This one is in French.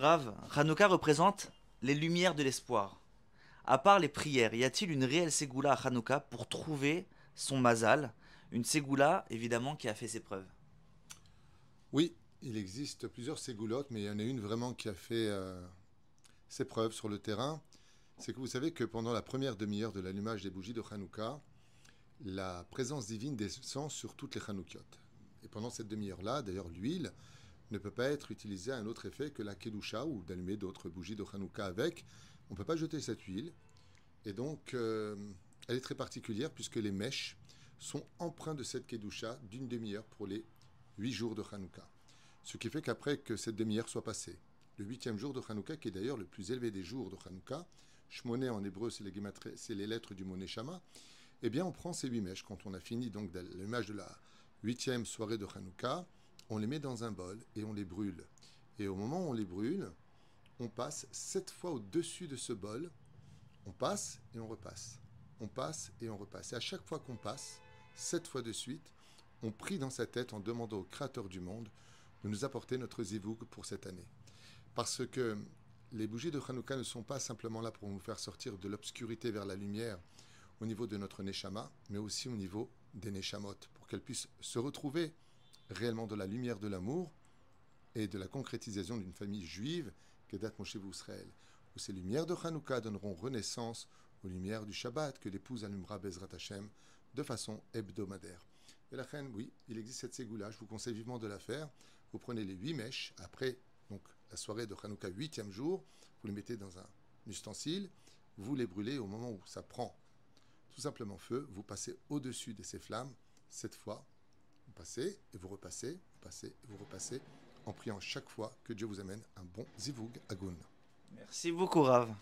Rav, Hanouka représente les lumières de l'espoir. À part les prières, y a-t-il une réelle ségoula à Hanouka pour trouver son mazal Une ségoula, évidemment, qui a fait ses preuves? Oui, il existe plusieurs ségoulottes, mais il y en a une vraiment qui a fait euh, ses preuves sur le terrain. C'est que vous savez que pendant la première demi-heure de l'allumage des bougies de Hanouka, la présence divine descend sur toutes les Hanoukiotes. Et pendant cette demi-heure-là, d'ailleurs, l'huile ne peut pas être utilisée à un autre effet que la Kedusha ou d'allumer d'autres bougies de Hanouka avec. On ne peut pas jeter cette huile. Et donc, euh, elle est très particulière puisque les mèches sont empreintes de cette Kedusha d'une demi-heure pour les huit jours de Hanouka. Ce qui fait qu'après que cette demi-heure soit passée, le huitième jour de Hanouka, qui est d'ailleurs le plus élevé des jours de Hanouka, Shmoné en hébreu, c'est les, lettres du mot Neshama, eh bien on prend ces huit mèches. Quand on a fini donc l'image de la huitième soirée de Hanouka, on les met dans un bol et on les brûle. Et au moment où on les brûle, on passe sept fois au-dessus de ce bol, on passe et on repasse. On passe et on repasse. Et à chaque fois qu'on passe, sept fois de suite, on prie dans sa tête en demandant au Créateur du monde de nous apporter notre zivoug pour cette année. Parce que les bougies de Hanouka ne sont pas simplement là pour nous faire sortir de l'obscurité vers la lumière au niveau de notre Neshama, mais aussi au niveau des Neshamot, pour qu'elles puissent se retrouver réellement de la lumière de l'amour et de la concrétisation d'une famille juive, Kedat Moshe Israël, où ces lumières de Hanouka donneront renaissance aux lumières du Shabbat que l'épouse allumera Bezrat Hashem de façon hebdomadaire. Et la reine, oui, il existe cette ségoula, je vous conseille vivement de la faire. Vous prenez les huit mèches, après donc la soirée de Hanouka, huitième jour, vous les mettez dans un ustensile, vous les brûlez au moment où ça prend tout simplement feu, vous passez au-dessus de ces flammes, cette fois, vous passez et vous repassez, vous passez et vous repassez, en priant chaque fois que Dieu vous amène un bon zivoug agoun. Merci beaucoup Rav.